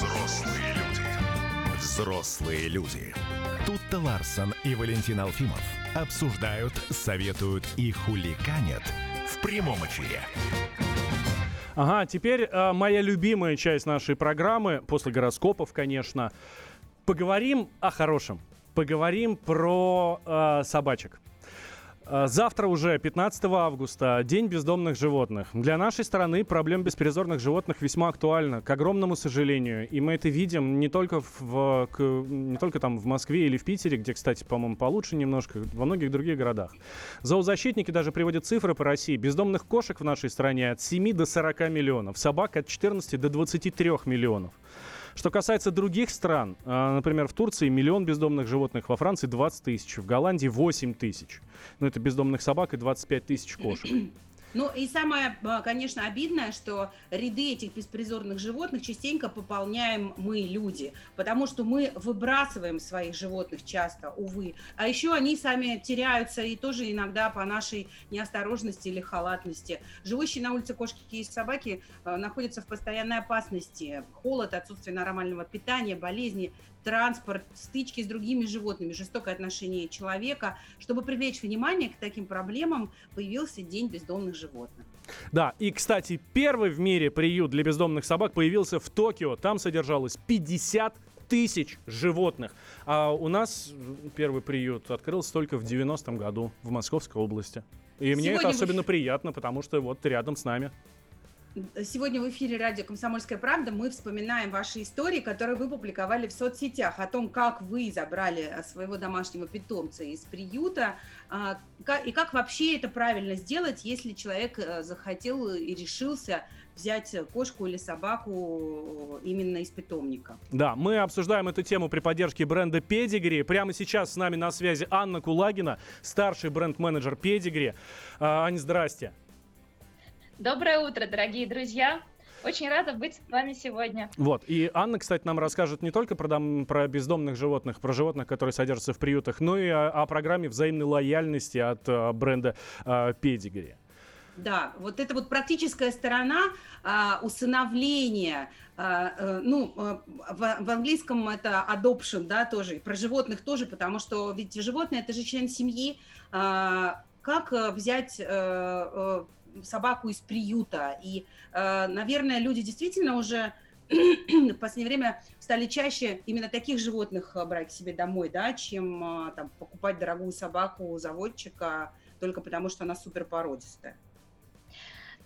Взрослые люди. Взрослые люди. Тут-то Ларсон и Валентин Алфимов обсуждают, советуют и хуликанят в прямом эфире. Ага, теперь э, моя любимая часть нашей программы, после гороскопов, конечно. Поговорим о хорошем. Поговорим про э, собачек. Э, Завтра уже, 15 августа, День бездомных животных. Для нашей страны проблема беспризорных животных весьма актуальна, к огромному сожалению. И мы это видим не только, в, к- не только там в Москве или в Питере, где, кстати, по-моему, получше немножко, во многих других городах. Зоозащитники даже приводят цифры по России. Бездомных кошек в нашей стране от 7 до 40 миллионов, собак от 14 до 23 миллионов. Что касается других стран, а, например, в Турции миллион бездомных животных, во Франции 20 тысяч, в Голландии 8 тысяч. Ну, это бездомных собак и 25 тысяч кошек. Ну и самое, э, конечно, обидное, что ряды этих беспризорных животных частенько пополняем мы, люди, потому что мы выбрасываем своих животных часто, увы. А еще они сами теряются и тоже иногда по нашей неосторожности или халатности. Живущие на улице кошки и собаки э, находятся в постоянной опасности. Холод, отсутствие нормального питания, болезни, транспорт, стычки с другими животными, жестокое отношение человека. Чтобы привлечь внимание к таким проблемам, появился День бездомных животных. Да, и, кстати, первый в мире приют для бездомных собак появился в Токио. Там содержалось 50 тысяч животных. А у нас первый приют открылся только в 90-м году в Московской области. И мне это Сегодня особенно эф- приятно, потому что вот рядом с нами. Сегодня в эфире радио «Комсомольская правда» мы вспоминаем ваши истории, которые вы публиковали в соцсетях, о том, как вы забрали э, своего домашнего питомца из приюта, а, и как вообще это правильно сделать, если человек э, захотел и решился взять кошку или собаку э, именно из питомника. Да, мы обсуждаем эту тему при поддержке бренда Pedigree. Прямо сейчас с нами на связи Анна Кулагина, старший бренд-менеджер Pedigree. А, Ань, здрасте. Доброе утро, дорогие друзья! Очень рада быть с вами сегодня. Вот, и Анна, кстати, нам расскажет не только про, дом- про бездомных животных, про животных, которые содержатся в приютах, но и о, о программе взаимной лояльности от э, бренда э, Pedigree. Да, вот это вот практическая сторона а, усыновления, а, ну, а, в, в английском это adoption, да, тоже, и про животных тоже, потому что ведь животное это же член семьи. А, как взять э, собаку из приюта? И, э, наверное, люди действительно уже в последнее время стали чаще именно таких животных э, брать к себе домой, да, чем э, там, покупать дорогую собаку заводчика только потому, что она суперпородистая.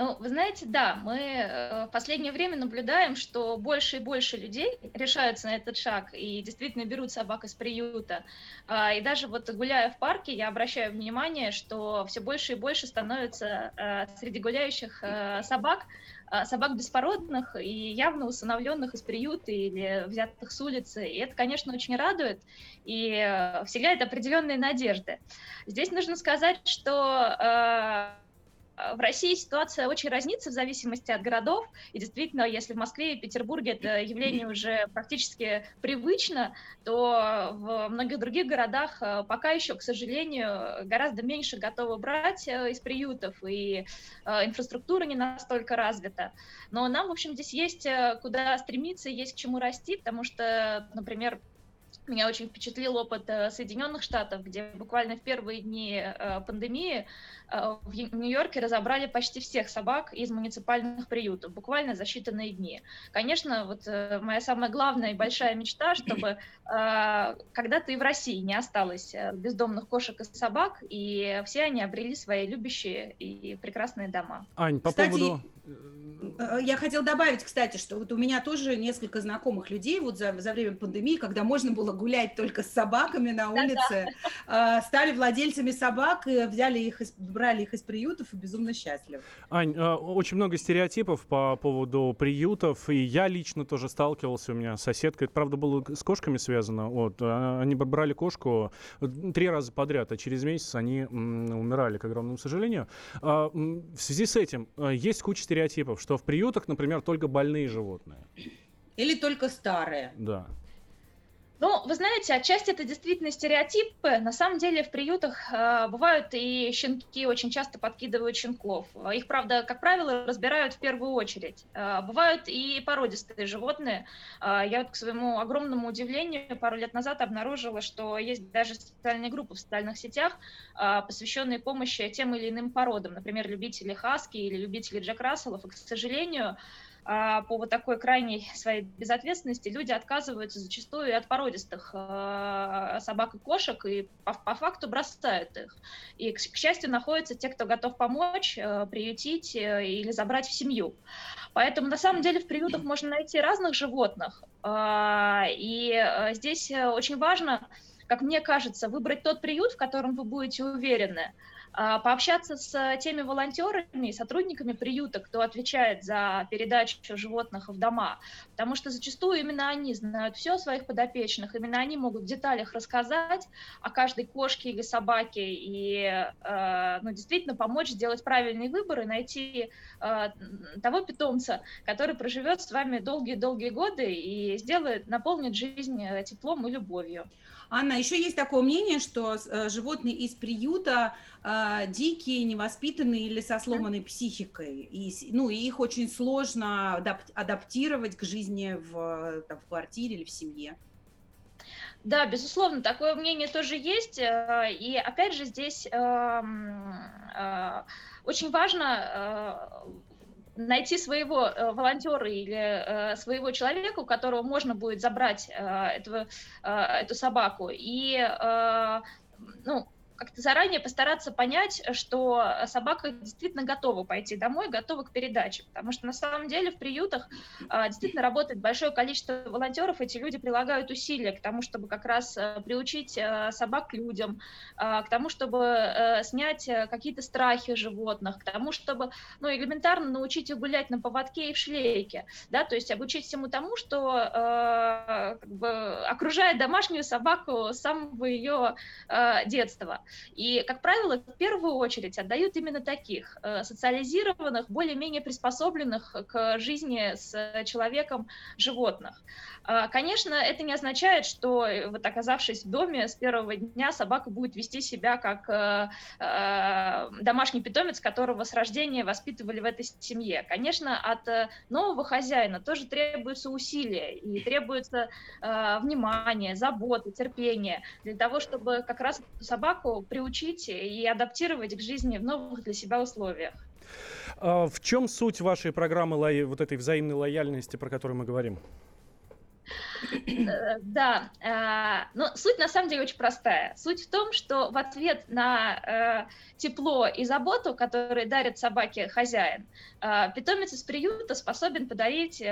Ну, вы знаете, да, мы э, в последнее время наблюдаем, что больше и больше людей решаются на этот шаг и действительно берут собак из приюта. А, И даже вот гуляя в парке, я обращаю внимание, что все больше и больше становится э, среди гуляющих э, собак, собак беспородных и явно усыновленных из приюта или взятых с улицы. И это, конечно, очень радует и вселяет определенные надежды. Здесь нужно сказать, что в России ситуация очень разнится в зависимости от городов. И действительно, если в Москве и Петербурге это явление уже практически привычно, то в многих других городах э, пока еще, к сожалению, гораздо меньше готовы брать э, из приютов, и э, инфраструктура не настолько развита. Но нам, в общем, здесь есть куда стремиться, есть к чему расти, потому что, например, меня очень впечатлил опыт э, Соединенных Штатов, где буквально в первые дни э, пандемии э, в Нью-Йорке разобрали почти всех собак из муниципальных приютов, буквально за считанные дни. Конечно, вот моя самая главная и большая мечта, чтобы когда-то и в России не осталось бездомных кошек и собак, и все они обрели свои любящие и прекрасные дома. Ань, по Кстати, поводу... Э, Я хотела добавить, кстати, что вот у меня тоже несколько знакомых людей вот за, за время пандемии, когда можно было гулять только с собаками на улице, э, стали владельцами собак, и взяли их, из- брали их из приютов и безумно счастливы. Ань, э, очень много стереотипов по поводу приютов, и я лично тоже сталкивался, у меня соседка, это правда было с кошками связано, вот, а, они брали кошку э, три раза подряд, а через месяц они м, умирали, к огромному сожалению. А, В связи с этим э, есть куча стереотипов, что в приютах, например, только больные животные, Или только старые. да. Ну, вы знаете, отчасти это действительно стереотипы. На самом деле в приютах э, бывают и щенки, очень часто подкидывают щенков. Их, правда, как правило, разбирают в первую очередь. Э, бывают и породистые животные. Э, я вот к своему огромному удивлению пару лет назад обнаружила, что есть даже специальные группы в социальных сетях, э, посвященные помощи тем или иным породам. Например, любители хаски или любители Джек Расселов. И, к сожалению, по вот такой крайней своей безответственности люди отказываются зачастую от породистых а, собак и кошек и по, по факту бросают их. И, к, счастью, находятся те, кто готов помочь, а, приютить э, или забрать в семью. Поэтому на самом деле в приютах можно найти разных животных. И э, здесь э, очень важно, как мне кажется, выбрать тот приют, в котором вы будете уверены. А, пообщаться с теми волонтерами и сотрудниками приюта, кто отвечает за передачу животных в дома, потому что зачастую именно они знают все о своих подопечных, именно они могут в деталях рассказать о каждой кошке или собаке и э, ну, действительно помочь сделать правильный выбор и найти э, того питомца, который проживет с вами долгие-долгие годы и сделает, наполнит жизнь э, теплом и любовью. Анна, еще есть такое мнение, что э, животные из приюта э, дикие, невоспитанные или со сломанной психикой. И, ну, и их очень сложно адап- адаптировать к жизни в, там, в квартире или в семье. Да, безусловно, такое мнение тоже есть. Э, и опять же, здесь эм, э, очень важно найти своего э, волонтера или э, своего человека, у которого можно будет забрать э, этого, э, эту собаку. И э, ну, как-то заранее постараться понять, что собака действительно готова пойти домой, готова к передаче. Потому что на самом деле в приютах а, действительно работает большое количество волонтеров. Эти люди прилагают усилия к тому, чтобы как раз а, приучить а, собак к людям, а, к тому, чтобы снять какие-то страхи животных, к тому, чтобы ну, элементарно научить их гулять на поводке и в шлейке. Да? То есть обучить всему тому, что как бы окружает домашнюю собаку с самого ее детства. И, как правило, в первую очередь отдают именно таких, э, социализированных, более-менее приспособленных к жизни с человеком животных. А, конечно, это не означает, что, э, вот оказавшись в доме, с первого дня собака будет вести себя как э, домашний питомец, которого с рождения воспитывали в этой семье. Конечно, от нового хозяина тоже требуются усилия и требуется внимание, забота, терпение для того, чтобы как раз собаку приучить и адаптировать к жизни в новых для себя условиях. А в чем суть вашей программы вот этой взаимной лояльности, про которую мы говорим? Э, да, э, но суть на самом деле очень простая. Суть в том, что в ответ на э, тепло и заботу, которые дарит собаке хозяин, питомец из приюта способен подарить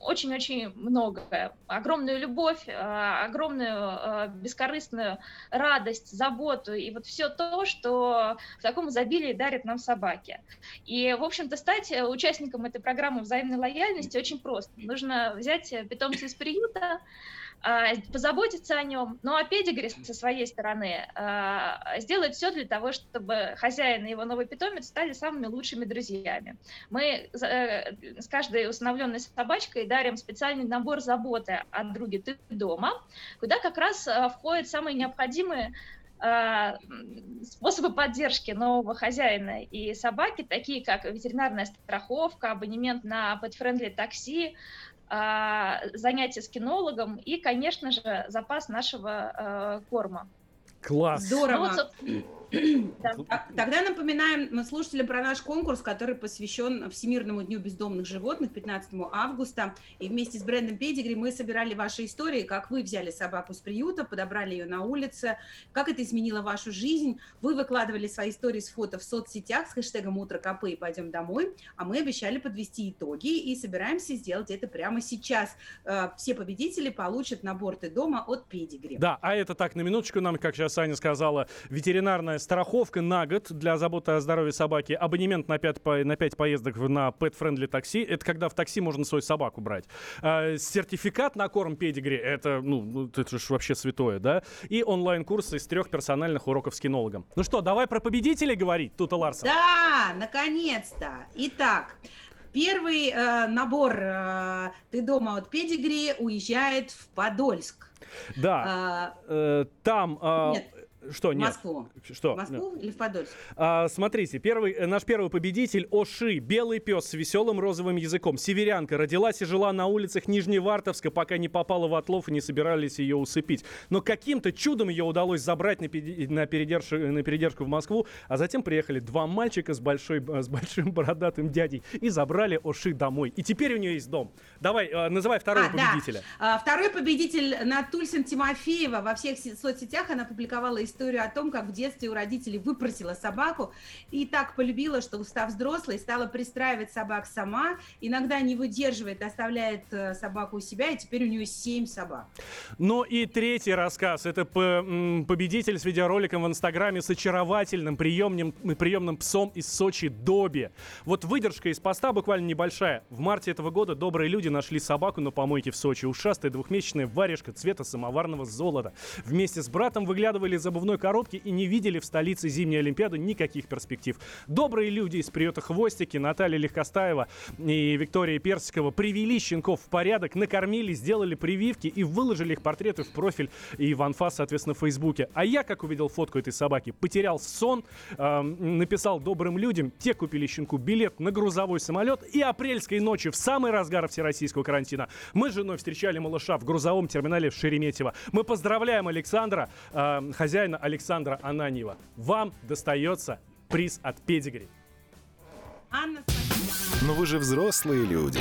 очень-очень многое. Огромную любовь, огромную бескорыстную радость, заботу и вот все то, что в таком изобилии дарит нам собаки. И, в общем-то, стать участником этой программы взаимной лояльности очень просто. Нужно взять питомца из приюта, а, позаботиться о нем. Ну а педигри со своей стороны а, сделает все для того, чтобы хозяин и его новый питомец стали самыми лучшими друзьями. Мы э, с каждой установленной собачкой дарим специальный набор заботы от друга «Ты дома», куда как раз а, входят самые необходимые способы поддержки нового хозяина и собаки, такие как ветеринарная страховка, абонемент на pet-friendly такси, а, занятия с кинологом и, конечно же, запас нашего э, корма. Класс. Здорово. Ну, вот, Тогда напоминаем слушателям про наш конкурс, который посвящен Всемирному дню бездомных животных 15 августа. И вместе с брендом Педигри мы собирали ваши истории, как вы взяли собаку с приюта, подобрали ее на улице, как это изменило вашу жизнь. Вы выкладывали свои истории с фото в соцсетях с хэштегом «Утро КП» и «Пойдем домой», а мы обещали подвести итоги и собираемся сделать это прямо сейчас. Э, все победители получат набор «Ты дома» от Педигри. Да, а это так, на минуточку нам, как сейчас Аня сказала, ветеринарная страховка на год для заботы о здоровье собаки, абонемент на 5, на 5 поездок на pet-friendly такси, это когда в такси можно свою собаку брать. А, сертификат на корм педигри, это, ну, ну это же вообще святое, да? И онлайн-курсы из трех персональных уроков с кинологом. Ну что, давай про победителей говорить, Тута Ларсон. Да, наконец-то. Итак, первый э, набор э, «Ты дома» от Педигри уезжает в Подольск. Да, А, э, там... э, Нет. Что, нет? Москву. Что? Москву или в Подольск? А, смотрите, первый, э, наш первый победитель Оши, белый пес с веселым розовым языком. Северянка родилась и жила на улицах Нижневартовска, пока не попала в отлов и не собирались ее усыпить. Но каким-то чудом ее удалось забрать на, на, передерж- на передержку в Москву, а затем приехали два мальчика с, большой, э, с большим бородатым дядей и забрали Оши домой. И теперь у нее есть дом. Давай, э, называй второго А, да. победителя. А, Второй победитель Натульсин Тимофеева. Во всех се- соцсетях она публиковала историю о том, как в детстве у родителей выпросила собаку и так полюбила, что, став взрослой, стала пристраивать собак сама. Иногда не выдерживает, оставляет э, собаку у себя, и теперь у нее семь собак. Ну и третий рассказ. Это победитель с видеороликом в Инстаграме с очаровательным приемным, приемным псом из Сочи Доби. Вот выдержка из поста буквально небольшая. В марте этого года добрые люди нашли собаку на помойке в Сочи. Ушастая двухмесячная варежка цвета самоварного золота. Вместе с братом выглядывали из обувной коробки и не видели в столице зимней Олимпиады никаких перспектив. Добрые люди из приюта Хвостики, Наталья Легкостаева и Виктория Персикова привели щенков в порядок, накормили, сделали прививки и выложили их портреты в профиль и в анфас, соответственно, в Фейсбуке. А я, как увидел фотку этой собаки, потерял сон, эм, написал добрым людям, те купили щенку билет на грузовой самолет и апрельской ночью в самый разгар всероссийского карантина мы с женой встречали малыша в грузовом терминале в Шереметьево. Мы поздравляем Александра, э, хозяина Александра Ананьева. Вам достается приз от Педигри. Анна, спасибо. Но вы же взрослые люди.